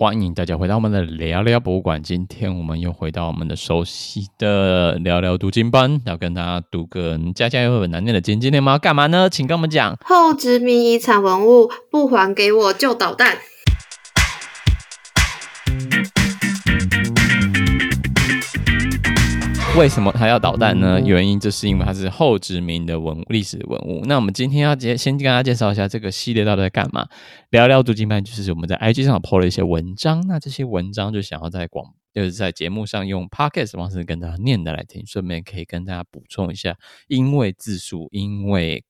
欢迎大家回到我们的聊聊博物馆。今天我们又回到我们的熟悉的聊聊读经班，要跟大家读个家家有本难念的经。今天我们要干嘛呢？请跟我们讲。后殖民遗产文物不还给我就捣蛋。为什么它要导弹呢？原因就是因为它是后殖民的文历史文物。那我们今天要介先跟大家介绍一下这个系列到底在干嘛。聊聊读经班就是我们在 IG 上 po 了一些文章，那这些文章就想要在广就是在节目上用 podcast 的方式跟大家念的来听，顺便可以跟大家补充一下，因为字数，因为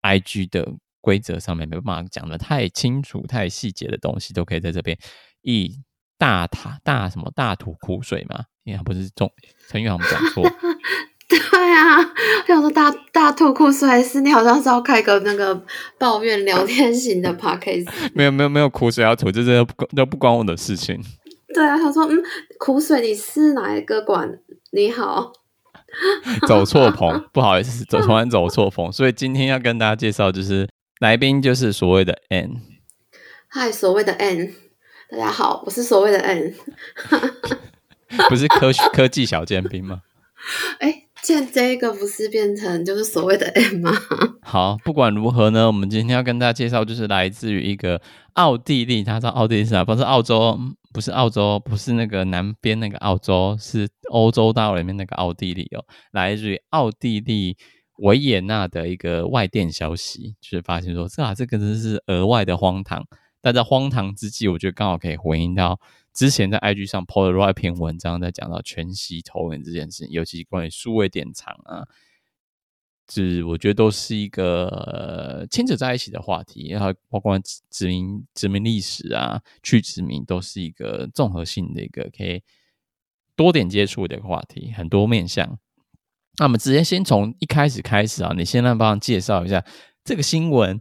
IG 的规则上面没办法讲的太清楚、太细节的东西，都可以在这边一大塔大什么大吐苦水嘛。因为不是中陈玉航讲错，对啊，我想说大大吐苦水，还是你好像是要开个那个抱怨聊天型的 podcast？没有没有没有苦水要吐，这是都不都不关我的事情。对啊，他说嗯，苦水你是哪一个馆？你好，走错棚，不好意思，走突然走错棚，所以今天要跟大家介绍就是来宾就是所谓的 N，嗨，所谓的 N，大家好，我是所谓的 N。不是科学科技小尖兵吗？哎、欸，现在这个不是变成就是所谓的 M 吗？好，不管如何呢，我们今天要跟大家介绍，就是来自于一个奥地利，他知道奥地利是哪？不是澳洲，不是澳洲，不是那个南边那个澳洲，是欧洲大陆里面那个奥地利哦。来自于奥地利维也纳的一个外电消息，就是发现说，这啊，这个真是额外的荒唐。但在荒唐之际，我觉得刚好可以回应到。之前在 IG 上 po 了一篇文章，在讲到全息投影这件事情，尤其关于数位典藏啊，就是我觉得都是一个牵扯在一起的话题，然后包括殖民殖民历史啊，去殖民都是一个综合性的一个可以多点接触的一个话题，很多面向。那我们直接先从一开始开始啊，你先来帮介绍一下这个新闻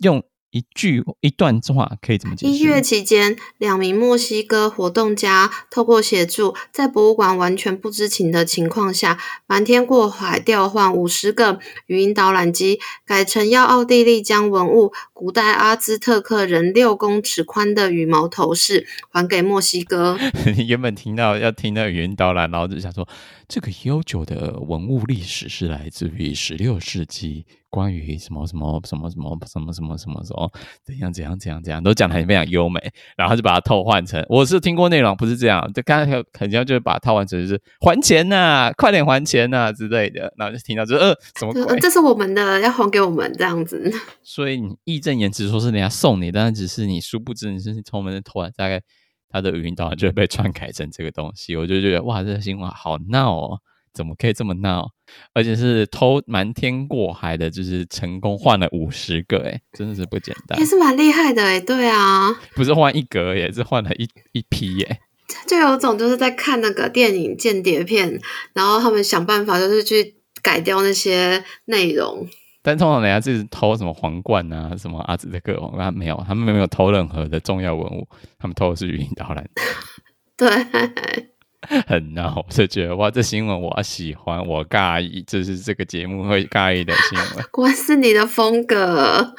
用。一句一段话可以怎么解释？一月期间，两名墨西哥活动家透过协助，在博物馆完全不知情的情况下，瞒天过海调换五十个语音导览机，改成要奥地利将文物古代阿兹特克人六公尺宽的羽毛头饰还给墨西哥。你 原本听到要听到语音导览，然后就想说，这个悠久的文物历史是来自于十六世纪。关于什么什么什么什么什么什么什么什么怎样怎样怎样怎样都讲得很非常优美，然后就把它偷换成，我是听过内容不是这样，就刚才肯定就是把它套换成就是还钱呐、啊，快点还钱呐、啊、之类的，然后就听到就呃什么鬼，这是我们的要还给我们这样子，所以你义正言辞说是人家送你，但是只是你殊不知你是从我们的偷来，大概他的语音导航就会被篡改成这个东西，我就觉得哇，这个新闻好闹哦。怎么可以这么闹？而且是偷瞒天过海的，就是成功换了五十个，哎，真的是不简单，也是蛮厉害的，哎，对啊，不是换一格，也是换了一一批，耶。就有种就是在看那个电影间谍片，然后他们想办法就是去改掉那些内容。但通常人家就是偷什么皇冠啊，什么阿兹特克皇冠没有，他们没有偷任何的重要文物，他们偷的是语音导览。对。很闹，我就觉得哇，这新闻我喜欢，我尬意，这、就是这个节目会尬意的新闻。果然是你的风格，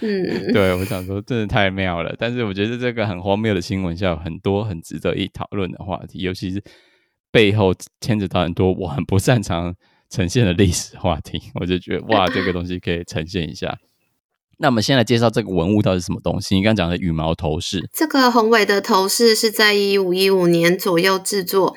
嗯，对，我想说真的太妙了。但是我觉得这个很荒谬的新闻，下有很多很值得一讨论的话题，尤其是背后牵扯到很多我很不擅长呈现的历史话题，我就觉得哇，这个东西可以呈现一下。那我们先来介绍这个文物到底是什么东西？你刚刚讲的羽毛头饰，这个宏伟的头饰是在一五一五年左右制作，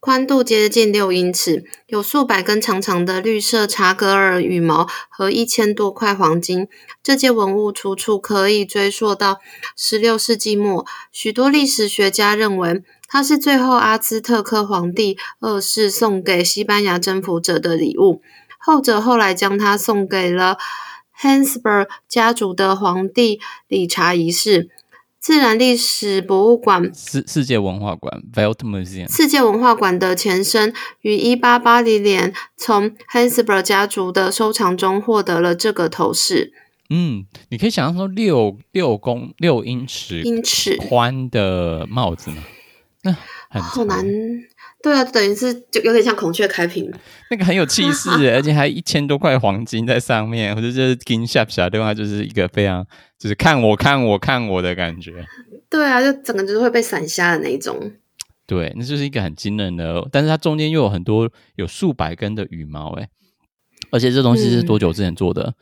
宽度接近六英尺，有数百根长长的绿色查格尔羽毛和一千多块黄金。这件文物出处可以追溯到十六世纪末，许多历史学家认为它是最后阿兹特克皇帝二世送给西班牙征服者的礼物，后者后来将它送给了。Habsburg 家族的皇帝理查一世，自然历史博物馆世世界文化馆 Veltmuseum 世界文化馆的前身，于一八八零年从 Habsburg 家族的收藏中获得了这个头饰。嗯，你可以想象说六六公六英尺英尺宽的帽子吗？那 很好难。对啊，等于是就有点像孔雀开屏，那个很有气势，而且还一千多块黄金在上面，或者就是金闪闪，对吧？就是一个非常就是看我看我看我的感觉。对啊，就整个就是会被闪瞎的那一种。对，那就是一个很惊人的，但是它中间又有很多有数百根的羽毛，哎，而且这东西是多久之前做的？嗯、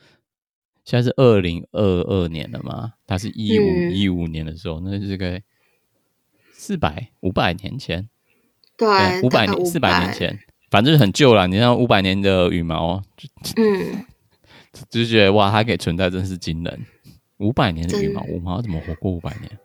现在是二零二二年了嘛？它是一五一五年的时候，那就是个四百五百年前，对，五百年四百年前，反正很旧了。你像五百年的羽毛，嗯，就觉得哇，它可以存在，真是惊人。五百年的羽毛，羽毛怎么活过五百年？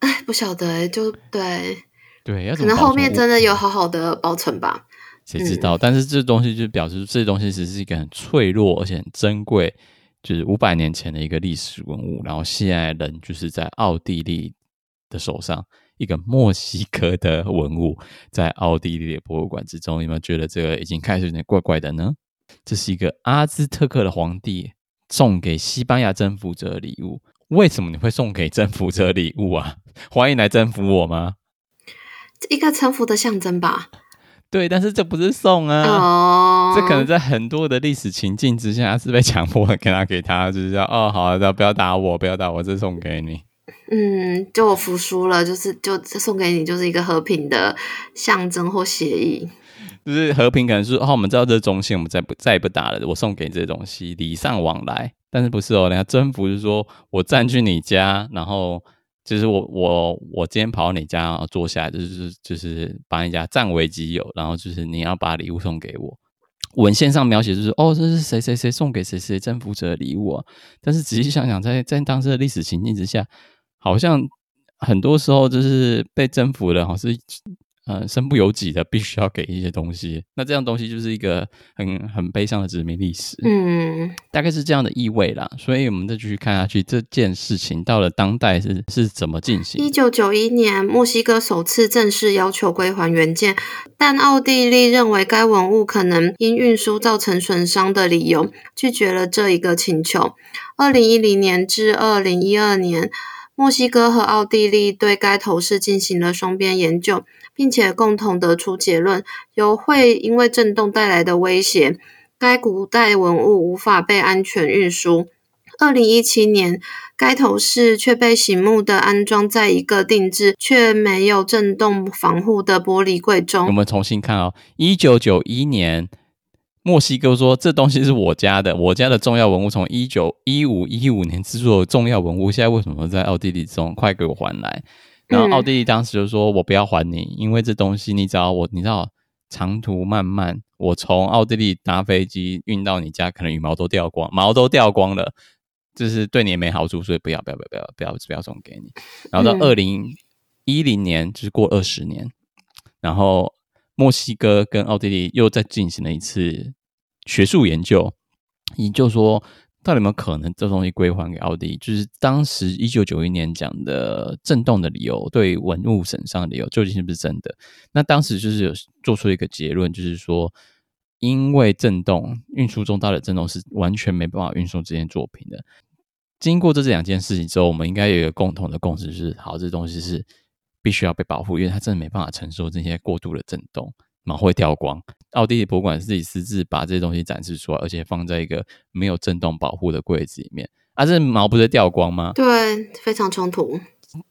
哎，不晓得哎，就对对，可能后面真的有好好的保存吧，谁知道？嗯、但是这东西就表示这东西其实是一个很脆弱而且很珍贵，就是五百年前的一个历史文物，然后现在人就是在奥地利的手上，一个墨西哥的文物在奥地利的博物馆之中，有没有觉得这个已经开始有点怪怪的呢？这是一个阿兹特克的皇帝送给西班牙征服者的礼物。为什么你会送给征服者礼物啊？欢迎来征服我吗？一个臣服的象征吧。对，但是这不是送啊。哦。这可能在很多的历史情境之下是被强迫的，给他给他，就是说哦，好的，不要打我，不要打我，这送给你。嗯，就我服输了，就是就送给你，就是一个和平的象征或协议。就是和平，可能是哦，我们知道这中心，我们再不再也不打了。我送给你这些东西，礼尚往来。但是不是哦？人家征服是说我占据你家，然后就是我我我今天跑到你家然后坐下来，就是就是把你家占为己有，然后就是你要把礼物送给我。文献上描写就是哦，这是谁谁谁送给谁谁征服者的礼物啊。但是仔细想想，在在当时的历史情境之下，好像很多时候就是被征服的，好像是。呃，身不由己的，必须要给一些东西。那这样东西就是一个很很悲伤的殖民历史，嗯，大概是这样的意味啦。所以，我们再继续看下去，这件事情到了当代是是怎么进行？一九九一年，墨西哥首次正式要求归还原件，但奥地利认为该文物可能因运输造成损伤的理由，拒绝了这一个请求。二零一零年至二零一二年，墨西哥和奥地利对该头饰进行了双边研究。并且共同得出结论，由会因为震动带来的威胁，该古代文物无法被安全运输。二零一七年，该头饰却被醒目的安装在一个定制却没有震动防护的玻璃柜中。我们重新看哦，一九九一年，墨西哥说这东西是我家的，我家的重要文物，从一九一五一五年制作的重要文物，现在为什么在奥地利中？快给我还来！然后奥地利当时就说：“我不要还你，因为这东西你知道我，你知道长途漫漫，我从奥地利搭飞机运到你家，可能羽毛都掉光，毛都掉光了，就是对你也没好处，所以不要不要不要不要不要不要送给你。然后到二零一零年，就是过二十年，然后墨西哥跟奥地利又再进行了一次学术研究，也就说。”到底有没有可能这东西归还给奥迪？就是当时一九九一年讲的震动的理由，对文物损伤的理由，究竟是不是真的？那当时就是有做出一个结论，就是说，因为震动运输中到的震动是完全没办法运送这件作品的。经过这这两件事情之后，我们应该有一个共同的共识，就是好，这东西是必须要被保护，因为它真的没办法承受这些过度的震动。毛会掉光。奥地利博物馆自己私自把这些东西展示出来，而且放在一个没有震动保护的柜子里面。啊，这毛不是掉光吗？对，非常冲突。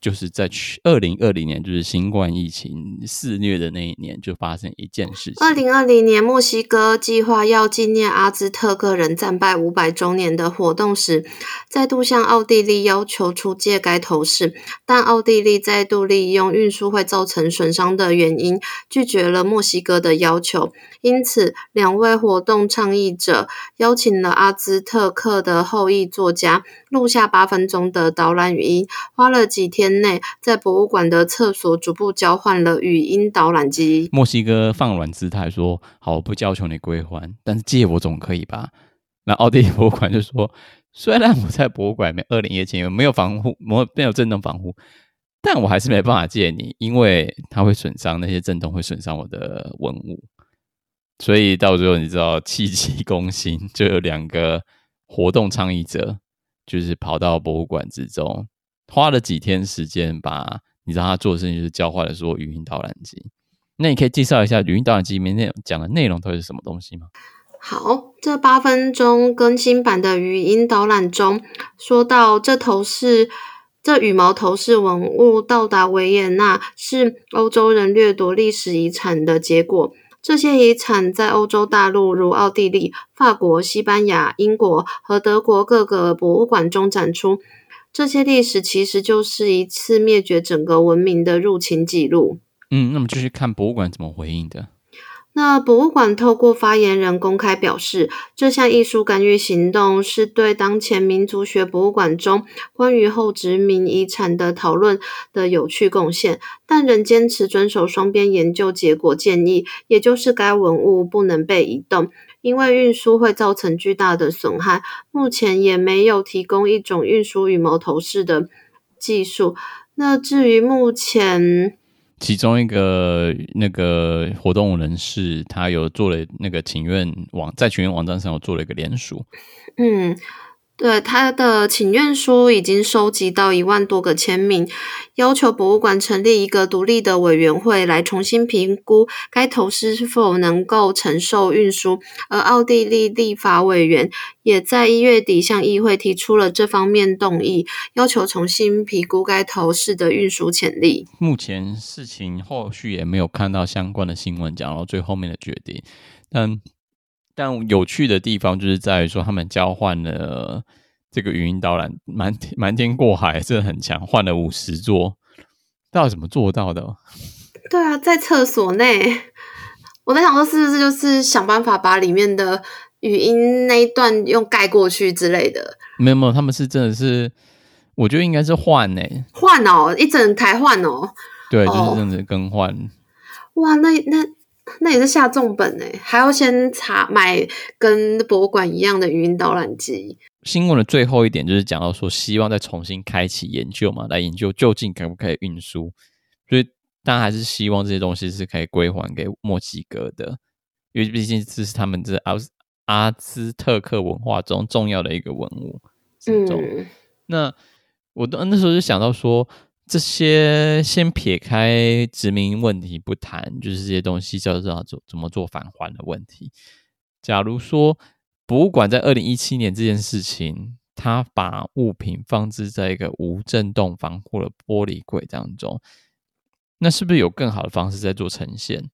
就是在去二零二零年，就是新冠疫情肆虐的那一年，就发生一件事情。二零二零年，墨西哥计划要纪念阿兹特克人战败五百周年的活动时，再度向奥地利要求出借该头饰，但奥地利再度利用运输会造成损伤的原因，拒绝了墨西哥的要求。因此，两位活动倡议者邀请了阿兹特克的后裔作家，录下八分钟的导览语音，花了几天内，在博物馆的厕所逐步交换了语音导览机。墨西哥放软姿态说：“好，我不要求你归还，但是借我总可以吧？”那奥地利博物馆就说：“虽然我在博物馆里面二零一七年没有防护，没有没有震动防护，但我还是没办法借你，因为它会损伤那些震动会损伤我的文物。”所以到最后，你知道气急攻心，就有两个活动倡议者，就是跑到博物馆之中，花了几天时间，把你知道他做的事情就是教坏了所有语音导览机。那你可以介绍一下语音导览机里面内容讲的内容到底是什么东西吗？好，这八分钟更新版的语音导览中说到，这头饰。这羽毛头饰文物到达维也纳，是欧洲人掠夺历史遗产的结果。这些遗产在欧洲大陆，如奥地利、法国、西班牙、英国和德国各个博物馆中展出。这些历史其实就是一次灭绝整个文明的入侵记录。嗯，那么就是看博物馆怎么回应的。那博物馆透过发言人公开表示，这项艺术干预行动是对当前民族学博物馆中关于后殖民遗产的讨论的有趣贡献，但仍坚持遵守双边研究结果建议，也就是该文物不能被移动，因为运输会造成巨大的损害。目前也没有提供一种运输羽毛头饰的技术。那至于目前。其中一个那个活动人士，他有做了那个请愿网，在请愿网站上有做了一个联署。嗯。对，他的请愿书已经收集到一万多个签名，要求博物馆成立一个独立的委员会来重新评估该头饰是否能够承受运输。而奥地利立法委员也在一月底向议会提出了这方面动议，要求重新评估该头饰的运输潜力。目前事情后续也没有看到相关的新闻讲到最后面的决定，但。但有趣的地方就是在于说，他们交换了这个语音导览，瞒瞒天过海，真的很强，换了五十座，到底怎么做到的？对啊，在厕所内，我在想说，是不是就是想办法把里面的语音那一段用盖过去之类的？没有没有，他们是真的是，我觉得应该是换呢，换哦，一整台换哦，对，就是这样子更换。哦。哇，那那。那也是下重本诶，还要先查买跟博物馆一样的语音导览机。新闻的最后一点就是讲到说，希望再重新开启研究嘛，来研究究竟可不可以运输。所以大家还是希望这些东西是可以归还给墨西哥的，因为毕竟这是他们这阿阿兹特克文化中重要的一个文物。嗯，那我那时候就想到说。这些先撇开殖民问题不谈，就是这些东西叫做怎怎么做返还的问题。假如说博物馆在二零一七年这件事情，他把物品放置在一个无震动防护的玻璃柜当中，那是不是有更好的方式在做呈现？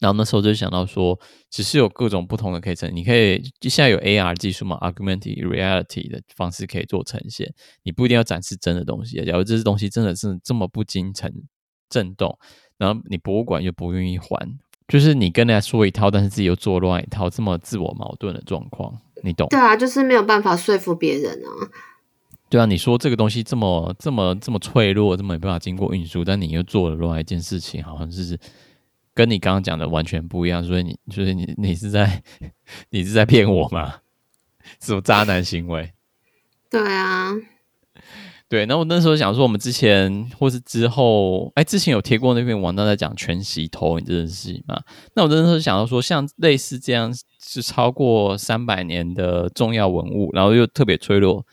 然后那时候就想到说，只是有各种不同的可以呈现，你可以就现在有 AR 技术嘛，Augmented Reality 的方式可以做呈现，你不一定要展示真的东西。假如这些东西真的是这么不经震震动，然后你博物馆又不愿意还，就是你跟人家说一套，但是自己又做乱一套，这么自我矛盾的状况，你懂？对啊，就是没有办法说服别人啊。对啊，你说这个东西这么这么这么脆弱，这么没办法经过运输，但你又做了另外一件事情，好像是。跟你刚刚讲的完全不一样，所以你就是你，你是在你是在骗我吗？这种渣男行为。对啊，对。那我那时候想说，我们之前或是之后，哎，之前有贴过那篇文章在讲全息投影这件事情嘛？那我那时候想到说，像类似这样是超过三百年的重要文物，然后又特别脆弱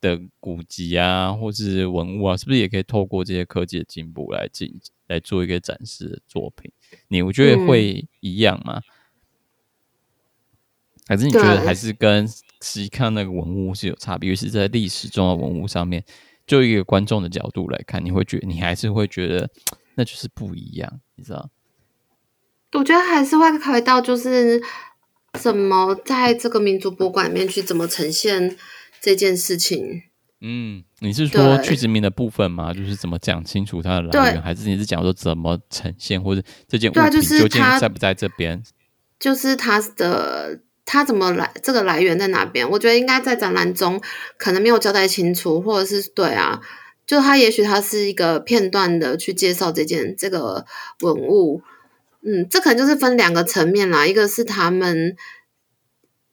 的古籍啊，或是文物啊，是不是也可以透过这些科技的进步来进来做一个展示的作品？你我觉得会一样吗？嗯、还是你觉得还是跟实际看那个文物是有差别？尤其是在历史重要文物上面，就一个观众的角度来看，你会觉得你还是会觉得那就是不一样，你知道？我觉得还是会考虑到，就是怎么在这个民族博物馆里面去怎么呈现这件事情。嗯，你是说去殖民的部分吗？就是怎么讲清楚它的来源，还是你是讲说怎么呈现，或者这件物品究竟在不在这边？就是它的它怎么来，这个来源在哪边？我觉得应该在展览中可能没有交代清楚，或者是对啊，就它也许它是一个片段的去介绍这件这个文物。嗯，这可能就是分两个层面啦，一个是他们。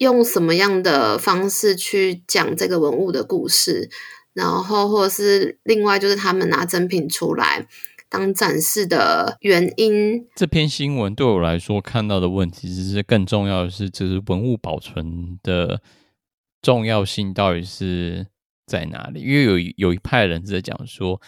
用什么样的方式去讲这个文物的故事，然后或者是另外就是他们拿真品出来当展示的原因。这篇新闻对我来说看到的问题，其实更重要的是，就是文物保存的重要性到底是在哪里？因为有有一派人是在讲说，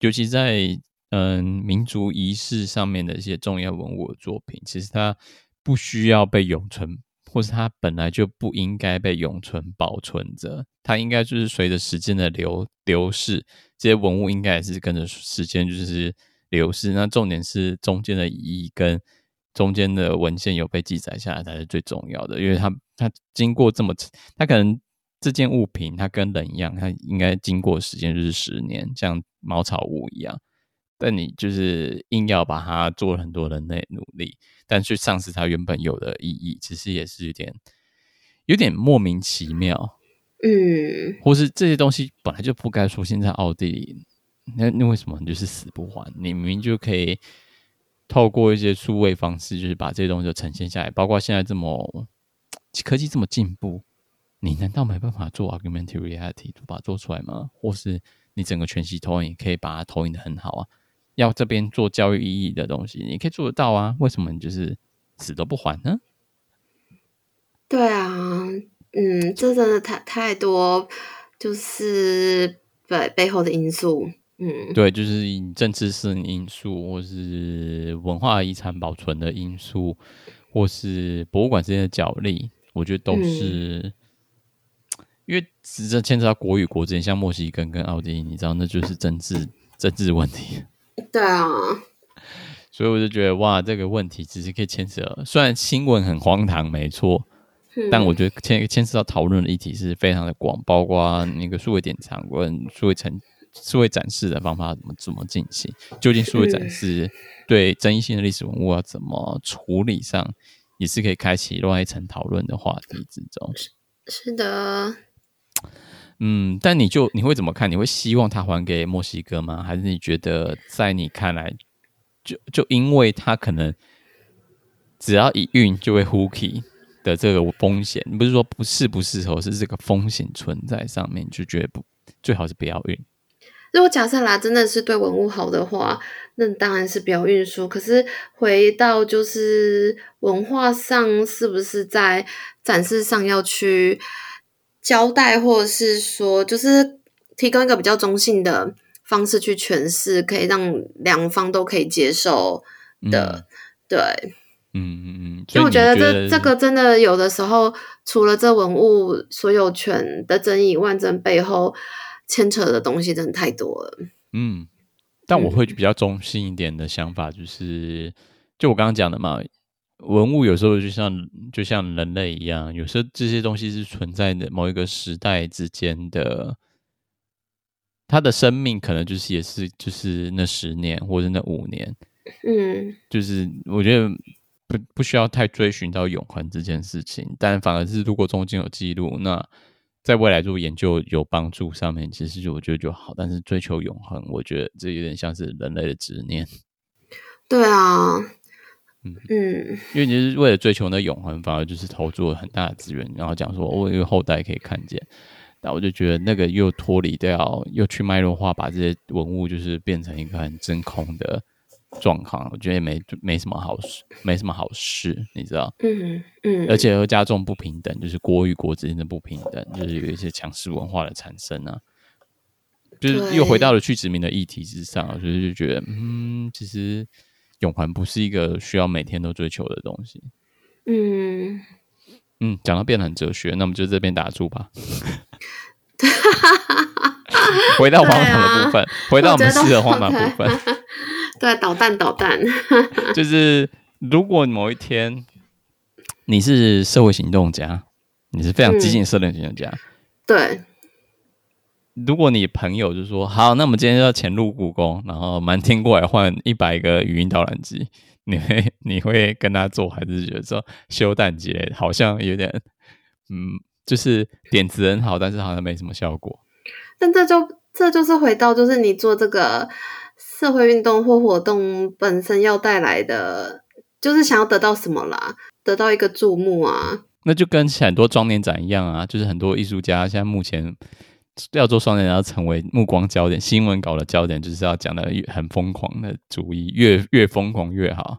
尤其在嗯民族仪式上面的一些重要文物的作品，其实它不需要被永存。或是它本来就不应该被永存保存着，它应该就是随着时间的流流逝，这些文物应该也是跟着时间就是流逝。那重点是中间的意义跟中间的文献有被记载下来才是最重要的，因为它它经过这么，它可能这件物品它跟人一样，它应该经过时间就是十年，像茅草屋一样。但你就是硬要把它做了很多人类努力，但去丧失它原本有的意义，其实也是有点有点莫名其妙。嗯，或是这些东西本来就不该出现在奥地利，那那为什么你就是死不还？你明明就可以透过一些数位方式，就是把这些东西就呈现下来。包括现在这么科技这么进步，你难道没办法做 augmented reality 把它做出来吗？或是你整个全息投影可以把它投影的很好啊？要这边做教育意义的东西，你可以做得到啊？为什么你就是死都不还呢？对啊，嗯，这真的太太多，就是背背后的因素，嗯，对，就是政治性因素，或是文化遗产保存的因素，或是博物馆之间的角力，我觉得都是，嗯、因为实际牵扯到国与国之间，像墨西哥跟奥地利，你知道，那就是政治政治问题。对啊，所以我就觉得哇，这个问题其实可以牵扯。虽然新闻很荒唐，没错，嗯、但我觉得牵牵涉到讨论的议题是非常的广，包括那个数位典藏跟数位展、数位展示的方法怎么怎么进行，究竟数位展示对争议性的历史文物要怎么处理上，也是可以开启另外一层讨论的话题之中。是是的。嗯，但你就你会怎么看？你会希望他还给墨西哥吗？还是你觉得在你看来，就就因为他可能只要一运就会 hooky 的这个风险，不是说不适不适合，是这个风险存在上面，就觉得不最好是不要运。如果假设啦，真的是对文物好的话，那当然是不要运输。可是回到就是文化上，是不是在展示上要去？交代，或者是说，就是提供一个比较中性的方式去诠释，可以让两方都可以接受的，嗯、对，嗯嗯嗯。因为我觉得这这个真的有的时候，除了这文物所有权的争议，万争背后牵扯的东西真的太多了。嗯，但我会比较中性一点的想法，就是，嗯、就我刚刚讲的嘛。文物有时候就像就像人类一样，有时候这些东西是存在的某一个时代之间的，它的生命可能就是也是就是那十年或者那五年，嗯，就是我觉得不不需要太追寻到永恒这件事情，但反而是如果中间有记录，那在未来做研究有帮助上面，其实就我觉得就好。但是追求永恒，我觉得这有点像是人类的执念。对啊。嗯嗯，因为你是为了追求那永恒，反而就是投注了很大的资源，然后讲说我有后代可以看见，但我就觉得那个又脱离掉，又去脉络化，把这些文物就是变成一个很真空的状况，我觉得也没没什么好事，没什么好事，你知道？嗯嗯，而且又加重不平等，就是国与国之间的不平等，就是有一些强势文化的产生啊，就是又回到了去殖民的议题之上，所以就觉得嗯，其实。永恒不是一个需要每天都追求的东西。嗯嗯，讲到变得很哲学，那我们就这边打住吧。回到荒唐的部分，啊、回到我们适合荒唐的部分。对，导弹导弹。就是如果某一天你是社会行动家，你是非常激进社会行动家，嗯、对。如果你朋友就说好，那我们今天就要潜入故宫，然后瞒天过来换一百个语音导览机，你会你会跟他做，还是觉得说修蛋节好像有点，嗯，就是点子很好，但是好像没什么效果。但这就这就是回到，就是你做这个社会运动或活动本身要带来的，就是想要得到什么啦？得到一个注目啊？那就跟很多装年展一样啊，就是很多艺术家现在目前。要做双年展，要成为目光焦点，新闻稿的焦点，就是要讲的很疯狂的主意，越越疯狂越好。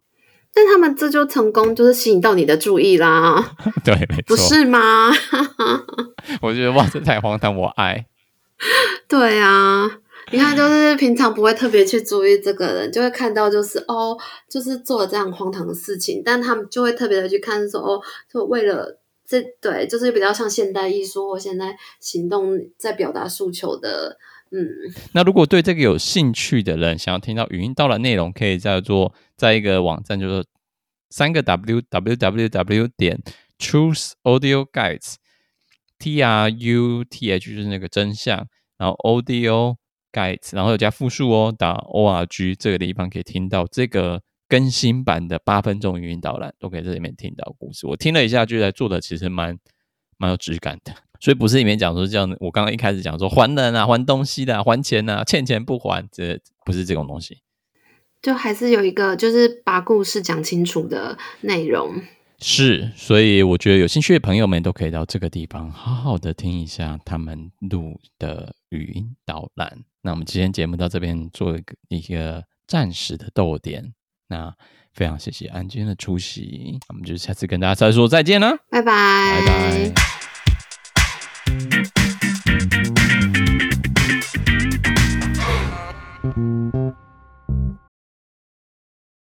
但他们这就成功，就是吸引到你的注意啦。对，没错，不是吗？我觉得哇，这太荒唐，我爱。对啊，你看，就是平常不会特别去注意这个人，就会看到就是哦，就是做了这样荒唐的事情，但他们就会特别的去看说哦，就为了。这对就是比较像现代艺术或现代行动在表达诉求的嗯，那如果对这个有兴趣的人，想要听到语音到了内容，可以在做在一个网站，就是三个 w w w w 点 truth audio guides，t r u t h 就是那个真相，然后 audio guides，然后有加复数哦，打 o r g 这个地方可以听到这个更新版的八分钟语音导览，都可以在这里面听到故事。我听了一下，觉得做的其实蛮蛮有质感的。所以不是里面讲说这样，我刚刚一开始讲说还人啊，还东西的、啊，还钱啊，欠钱不还，这不是这种东西。就还是有一个，就是把故事讲清楚的内容。是，所以我觉得有兴趣的朋友们都可以到这个地方好好的听一下他们录的语音导览。那我们今天节目到这边做一个一个暂时的逗点。那非常谢谢安今天的出席，我们就下次跟大家再说再见了，拜拜，拜拜。